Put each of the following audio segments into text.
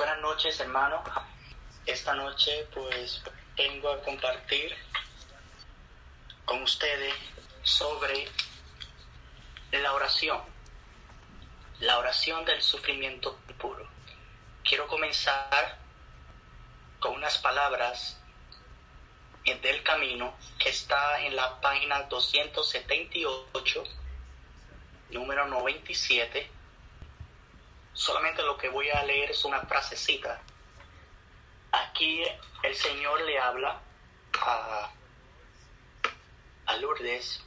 Buenas noches, hermano. Esta noche, pues, vengo a compartir con ustedes sobre la oración, la oración del sufrimiento puro. Quiero comenzar con unas palabras del camino que está en la página 278, número 97 solamente lo que voy a leer es una frasecita. Aquí el Señor le habla a, a Lourdes.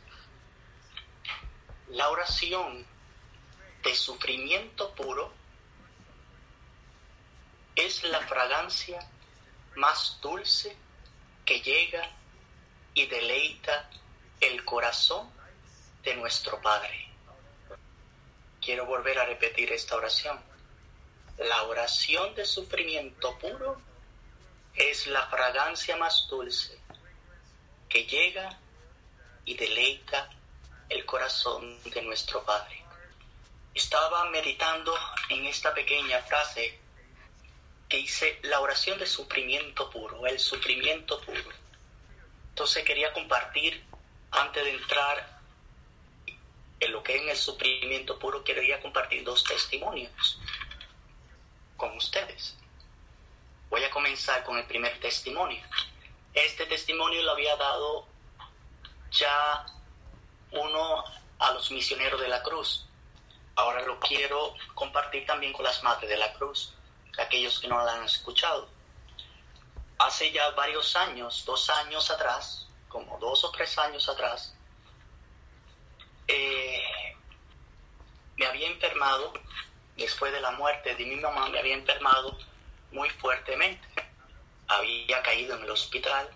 La oración de sufrimiento puro es la fragancia más dulce que llega y deleita el corazón de nuestro Padre. Quiero volver a repetir esta oración. La oración de sufrimiento puro es la fragancia más dulce que llega y deleita el corazón de nuestro Padre. Estaba meditando en esta pequeña frase que dice la oración de sufrimiento puro, el sufrimiento puro. Entonces quería compartir antes de entrar en lo que es en el sufrimiento puro, quería compartir dos testimonios con ustedes. Voy a comenzar con el primer testimonio. Este testimonio lo había dado ya uno a los misioneros de la cruz. Ahora lo quiero compartir también con las madres de la cruz, aquellos que no la han escuchado. Hace ya varios años, dos años atrás, como dos o tres años atrás, eh, me había enfermado, después de la muerte de mi mamá, me había enfermado muy fuertemente. Había caído en el hospital,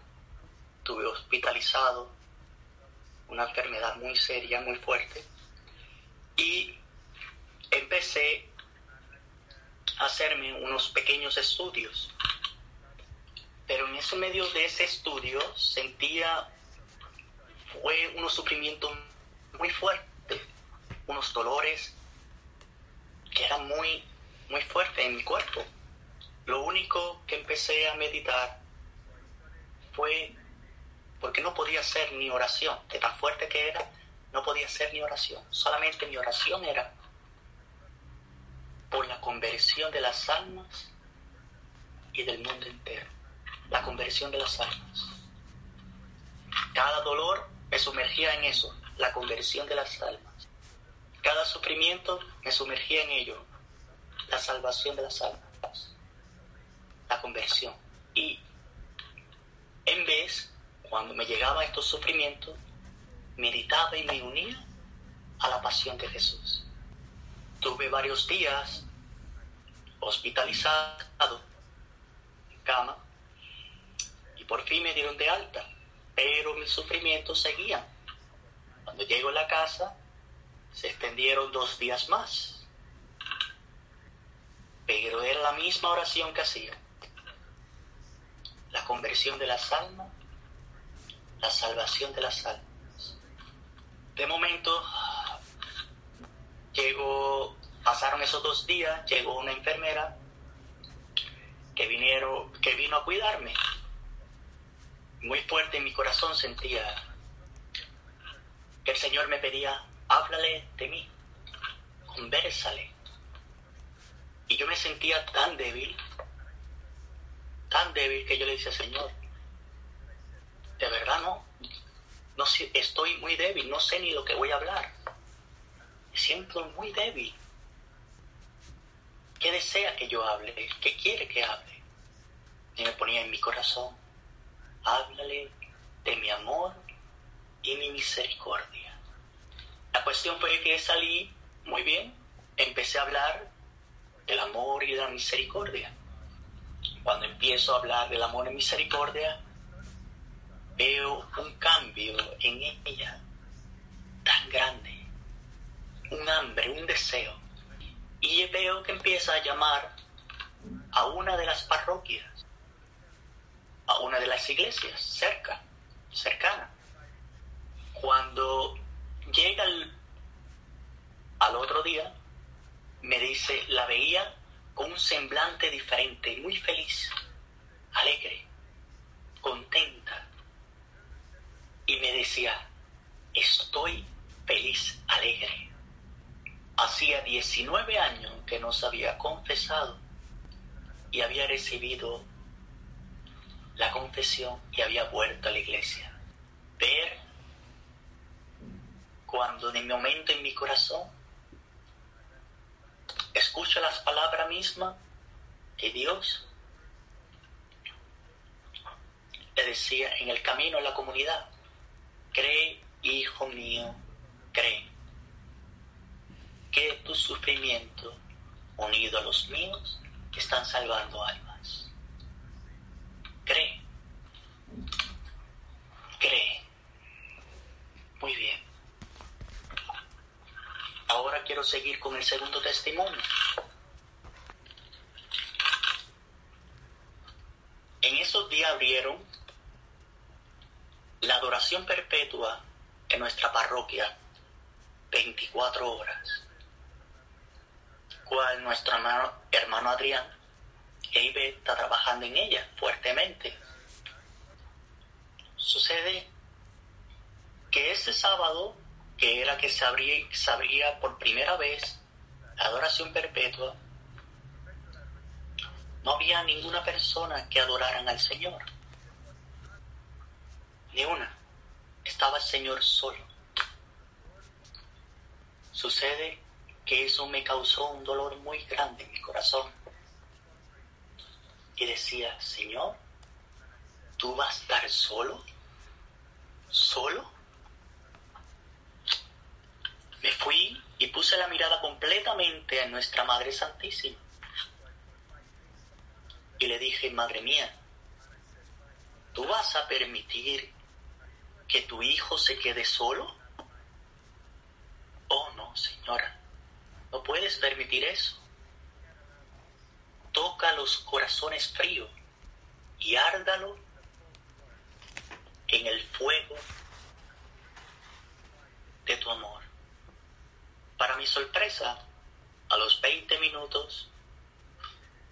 tuve hospitalizado, una enfermedad muy seria, muy fuerte, y empecé a hacerme unos pequeños estudios. Pero en ese medio de ese estudio sentía, fue unos sufrimientos muy fuerte, unos dolores que eran muy, muy fuertes en mi cuerpo. Lo único que empecé a meditar fue porque no podía hacer ni oración, de tan fuerte que era, no podía hacer ni oración. Solamente mi oración era por la conversión de las almas y del mundo entero. La conversión de las almas. Cada dolor me sumergía en eso, la conversión de las almas. Cada sufrimiento me sumergía en ello, la salvación de las almas, la conversión. Y en vez, cuando me llegaba estos sufrimientos, meditaba y me unía a la pasión de Jesús. Tuve varios días hospitalizado en cama y por fin me dieron de alta, pero mis sufrimientos seguían cuando llego a la casa, se extendieron dos días más. Pero era la misma oración que hacía. La conversión de las almas, la salvación de las almas. De momento, llegó, pasaron esos dos días, llegó una enfermera que, que vino a cuidarme. Muy fuerte en mi corazón sentía Señor me pedía, háblale de mí, conversale. Y yo me sentía tan débil, tan débil que yo le decía, Señor, de verdad no, no estoy muy débil, no sé ni lo que voy a hablar. Me siento muy débil. ¿Qué desea que yo hable? ¿Qué quiere que hable? Y me ponía en mi corazón, háblale de mi amor y mi misericordia. La cuestión fue que salí muy bien, empecé a hablar del amor y de la misericordia. Cuando empiezo a hablar del amor y misericordia, veo un cambio en ella tan grande, un hambre, un deseo. Y veo que empieza a llamar a una de las parroquias, a una de las iglesias cerca, cercana. Cuando llega al otro día, me dice, la veía con un semblante diferente, muy feliz, alegre, contenta. Y me decía, estoy feliz, alegre. Hacía 19 años que nos había confesado y había recibido la confesión y había vuelto a la iglesia. Ver cuando de momento en mi corazón escucho las palabras mismas que Dios le decía en el camino a la comunidad, cree, hijo mío, cree, que tu sufrimiento, unido a los míos, están salvando almas. Cree, cree. Muy bien. Ahora seguir con el segundo testimonio. En esos días abrieron la adoración perpetua en nuestra parroquia 24 horas, cual nuestro hermano, hermano Adrián Eibe está trabajando en ella fuertemente. Sucede que ese sábado que era que se abría, por primera vez la adoración perpetua, no había ninguna persona que adoraran al Señor. Ni una. Estaba el Señor solo. Sucede que eso me causó un dolor muy grande en mi corazón. Y decía, Señor, ¿tú vas a estar solo? ¿Solo? Me fui y puse la mirada completamente a nuestra Madre Santísima. Y le dije, Madre mía, ¿tú vas a permitir que tu hijo se quede solo? Oh, no, señora, no puedes permitir eso. Toca los corazones fríos y árdalo en el fuego de tu amor. Para mi sorpresa, a los 20 minutos,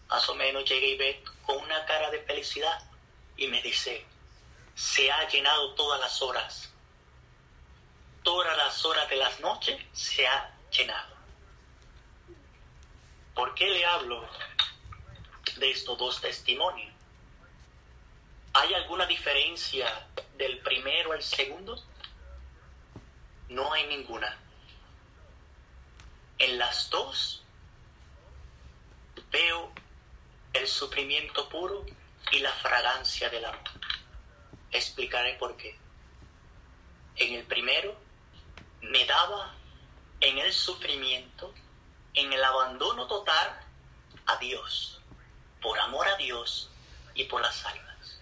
más o menos llegué y con una cara de felicidad y me dice, se ha llenado todas las horas. Todas las horas de las noches se ha llenado. ¿Por qué le hablo de estos dos testimonios? ¿Hay alguna diferencia del primero al segundo? No hay ninguna. En las dos veo el sufrimiento puro y la fragancia del amor. Explicaré por qué. En el primero me daba en el sufrimiento, en el abandono total a Dios, por amor a Dios y por las almas.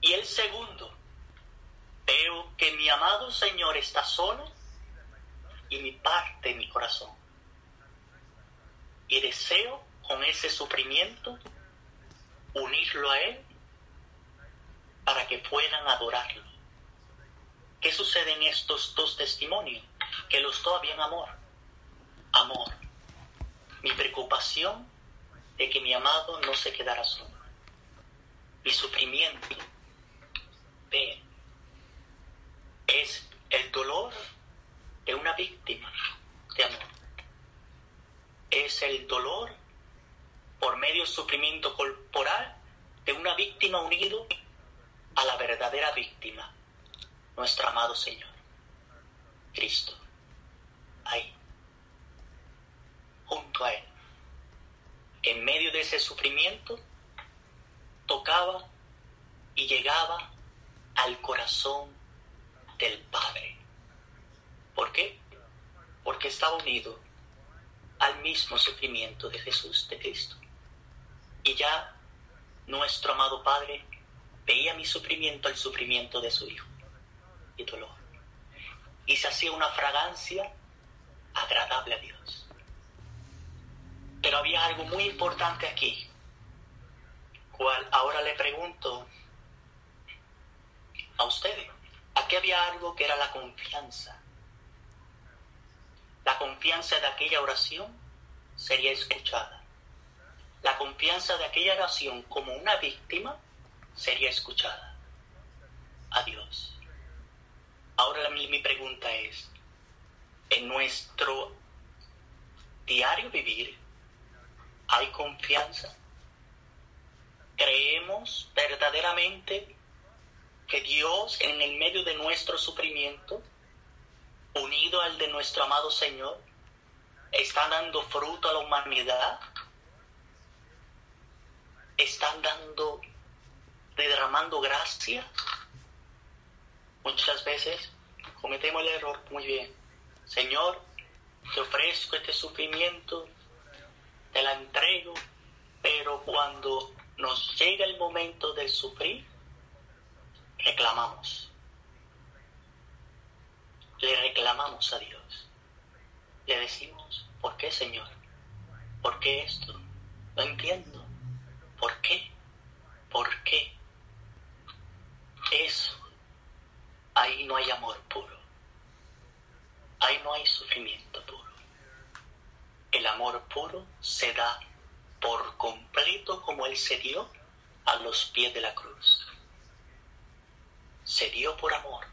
Y el segundo, veo que mi amado Señor está solo y mi parte mi corazón. Y deseo con ese sufrimiento unirlo a Él para que puedan adorarlo. ¿Qué sucede en estos dos testimonios? Que los dos habían amor. Amor. Mi preocupación de que mi amado no se quedara solo. Mi sufrimiento. Ve. Es el dolor de una víctima de amor. Es el dolor por medio del sufrimiento corporal de una víctima unido a la verdadera víctima, nuestro amado Señor, Cristo. Ahí, junto a Él. En medio de ese sufrimiento, tocaba y llegaba al corazón del Padre. ¿Por qué? Porque estaba unido al mismo sufrimiento de Jesús, de Cristo. Y ya nuestro amado Padre veía mi sufrimiento al sufrimiento de su Hijo y dolor. Y se hacía una fragancia agradable a Dios. Pero había algo muy importante aquí, cual ahora le pregunto a ustedes. Aquí había algo que era la confianza la confianza de aquella oración sería escuchada. la confianza de aquella oración como una víctima sería escuchada. Adiós. Ahora mi, pregunta es, en nuestro diario vivir hay confianza. Creemos verdaderamente que Dios en el medio de nuestro sufrimiento, unido al de nuestro amado Señor, está dando fruto a la humanidad, están dando, derramando gracia. Muchas veces cometemos el error muy bien. Señor, te ofrezco este sufrimiento, te la entrego, pero cuando nos llega el momento de sufrir, reclamamos. Le reclamamos a Dios. Le decimos, ¿por qué Señor? ¿Por qué esto? No entiendo. ¿Por qué? ¿Por qué? Eso. Ahí no hay amor puro. Ahí no hay sufrimiento puro. El amor puro se da por completo como Él se dio a los pies de la cruz. Se dio por amor.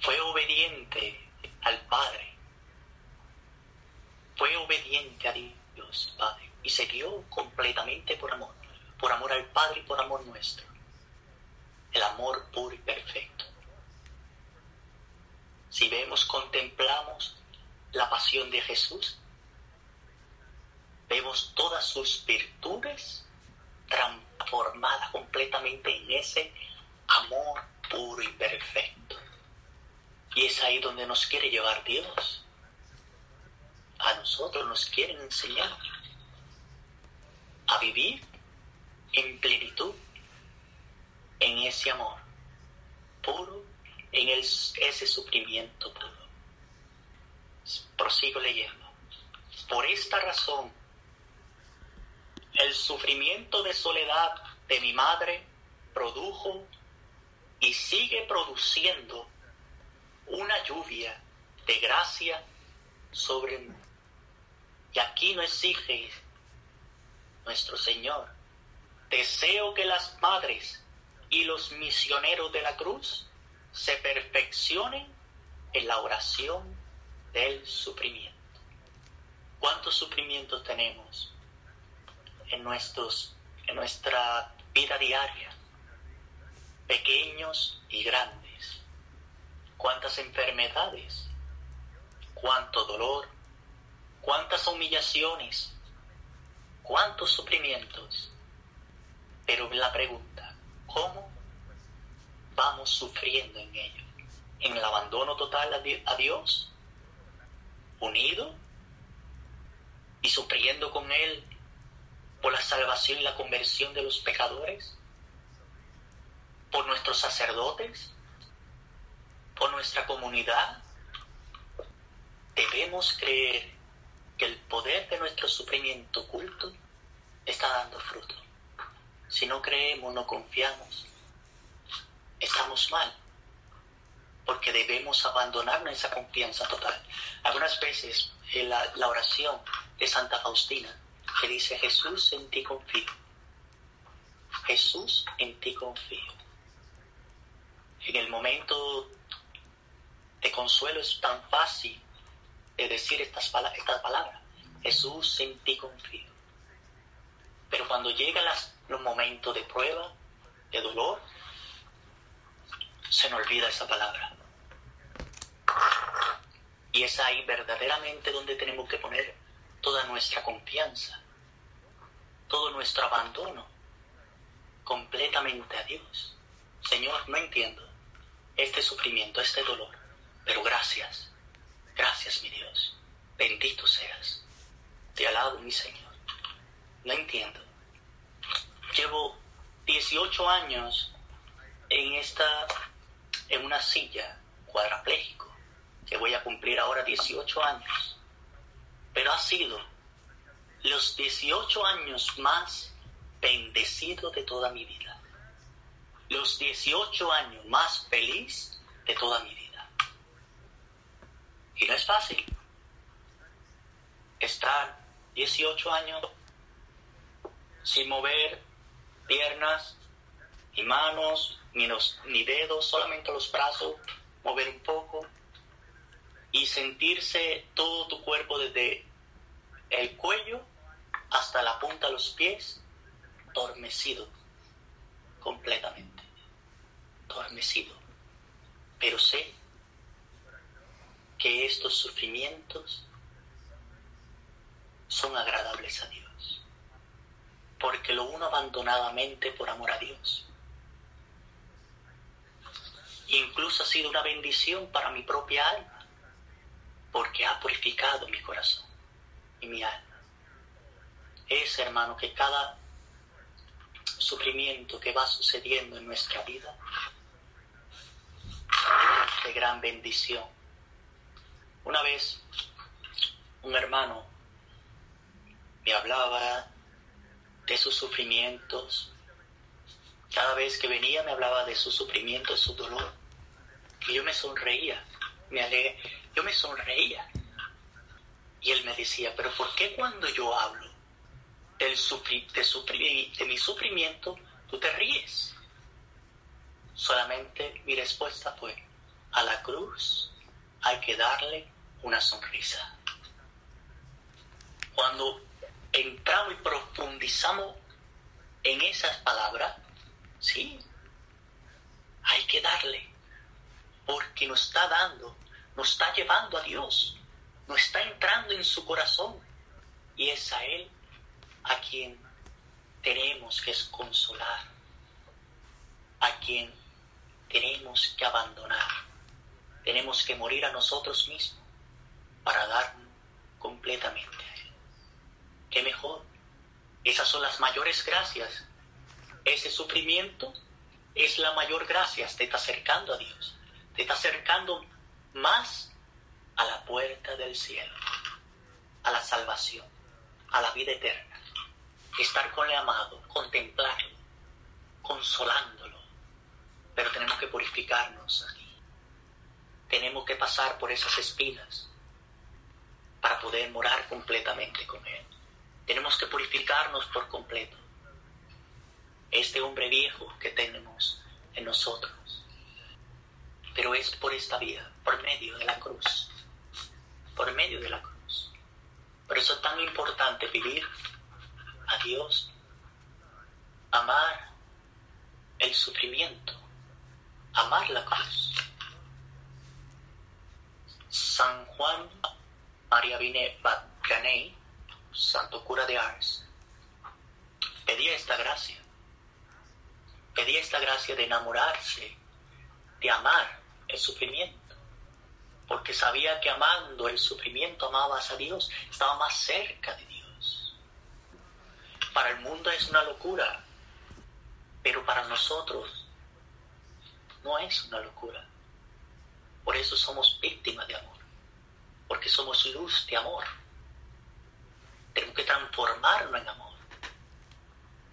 Fue obediente al Padre. Fue obediente a Dios Padre. Y se dio completamente por amor. Por amor al Padre y por amor nuestro. El amor puro y perfecto. Si vemos, contemplamos la pasión de Jesús, vemos todas sus virtudes transformadas completamente en ese amor puro y perfecto. Y es ahí donde nos quiere llevar Dios. A nosotros nos quieren enseñar a vivir en plenitud, en ese amor puro, en ese sufrimiento puro. Prosigo leyendo. Por esta razón, el sufrimiento de soledad de mi madre produjo y sigue produciendo una lluvia de gracia sobre mí. Y aquí no exige nuestro Señor. Deseo que las madres y los misioneros de la cruz se perfeccionen en la oración del sufrimiento. ¿Cuántos sufrimientos tenemos? en, nuestros, en nuestra vida diaria, pequeños y grandes. Cuántas enfermedades, cuánto dolor, cuántas humillaciones, cuántos sufrimientos. Pero la pregunta, ¿cómo vamos sufriendo en ello? ¿En el abandono total a Dios? ¿Unido? ¿Y sufriendo con Él por la salvación y la conversión de los pecadores, por nuestros sacerdotes, por nuestra comunidad. Debemos creer que el poder de nuestro sufrimiento oculto está dando fruto. Si no creemos, no confiamos, estamos mal, porque debemos abandonar esa confianza total. Algunas veces en la, la oración de Santa Faustina que dice, Jesús, en ti confío. Jesús, en ti confío. En el momento de consuelo es tan fácil de decir estas, estas palabras. Jesús, en ti confío. Pero cuando llegan los momentos de prueba, de dolor, se nos olvida esa palabra. Y es ahí verdaderamente donde tenemos que poner toda nuestra confianza todo nuestro abandono completamente a Dios. Señor, no entiendo este sufrimiento, este dolor, pero gracias, gracias mi Dios, bendito seas. Te alabo mi Señor. No entiendo. Llevo 18 años en esta, en una silla cuadrapléjico, que voy a cumplir ahora 18 años, pero ha sido los 18 años más bendecidos de toda mi vida. Los 18 años más feliz de toda mi vida. Y no es fácil estar 18 años sin mover piernas, ni manos, ni, ni dedos, solamente los brazos, mover un poco y sentirse todo tu cuerpo desde el cuello hasta la punta de los pies, adormecido completamente, adormecido. Pero sé que estos sufrimientos son agradables a Dios, porque lo uno abandonadamente por amor a Dios. Incluso ha sido una bendición para mi propia alma, porque ha purificado mi corazón y mi alma. Es, hermano, que cada sufrimiento que va sucediendo en nuestra vida de gran bendición. Una vez un hermano me hablaba de sus sufrimientos. Cada vez que venía me hablaba de su sufrimiento, de su dolor. Y yo me sonreía, me alegre, yo me sonreía. Y él me decía, pero ¿por qué cuando yo hablo del de, de mi sufrimiento, tú te ríes? Solamente mi respuesta fue, a la cruz hay que darle una sonrisa. Cuando entramos y profundizamos en esas palabras, sí, hay que darle, porque nos está dando, nos está llevando a Dios, nos está entrando en su corazón, y es a Él a quien tenemos que consolar, a quien tenemos que abandonar, tenemos que morir a nosotros mismos para darnos completamente a Él. ¿Qué mejor? Esas son las mayores gracias. Ese sufrimiento es la mayor gracia, te está acercando a Dios, te está acercando más a la puerta del cielo, a la salvación, a la vida eterna. Estar con el amado, contemplarlo, consolándolo. Pero tenemos que purificarnos aquí. Tenemos que pasar por esas espinas completamente con Él. Tenemos que purificarnos por completo. Este hombre viejo que tenemos en nosotros. Pero es por esta vía, por medio de la cruz. Por medio de la cruz. Por eso es tan importante vivir a Dios, amar el sufrimiento, amar la cruz. San Juan María Vine Batganey, santo cura de Ars, pedía esta gracia. Pedía esta gracia de enamorarse, de amar el sufrimiento, porque sabía que amando el sufrimiento amabas a Dios, estaba más cerca de Dios. Para el mundo es una locura, pero para nosotros no es una locura. Por eso somos víctimas de amor, porque somos luz de amor. Tenemos que transformarnos en amor.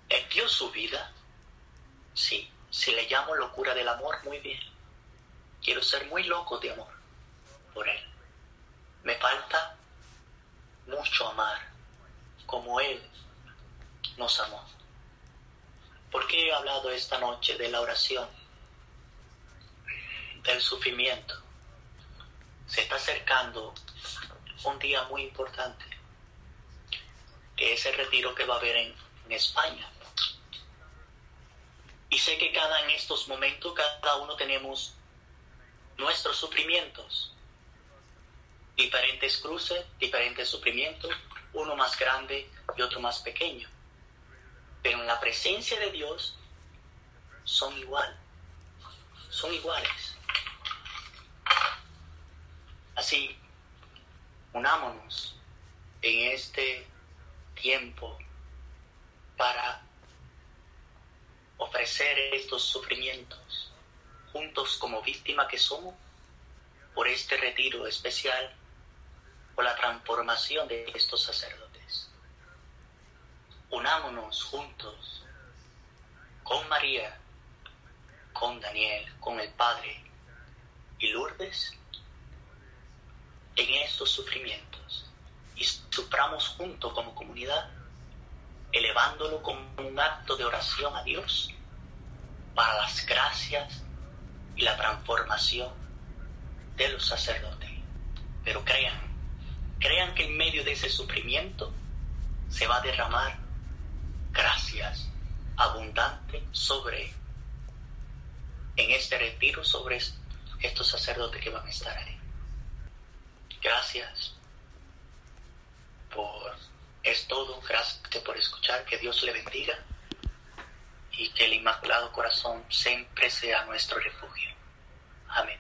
¿Es Dios su vida? Sí, si le llamo locura del amor, muy bien. Quiero ser muy loco de amor por Él. Me falta mucho amar como Él nos amó. ¿Por qué he hablado esta noche de la oración? Del sufrimiento se está acercando un día muy importante, que es el retiro que va a haber en, España. Y sé que cada en estos momentos, cada uno tenemos nuestros sufrimientos, diferentes cruces, diferentes sufrimientos, uno más grande y otro más pequeño. Pero en la presencia de Dios son igual, son iguales. Así, unámonos en este tiempo para ofrecer estos sufrimientos juntos como víctima que somos por este retiro especial, por la transformación de estos sacerdotes. Unámonos juntos con María, con Daniel, con el Padre y Lourdes en estos sufrimientos y suframos juntos como comunidad elevándolo como un acto de oración a Dios para las gracias y la transformación de los sacerdotes. Pero crean, crean que en medio de ese sufrimiento se va a derramar gracias abundantes sobre en este retiro sobre estos sacerdotes que van a estar ahí. Gracias por es todo. Gracias por escuchar. Que Dios le bendiga y que el Inmaculado Corazón siempre sea nuestro refugio. Amén.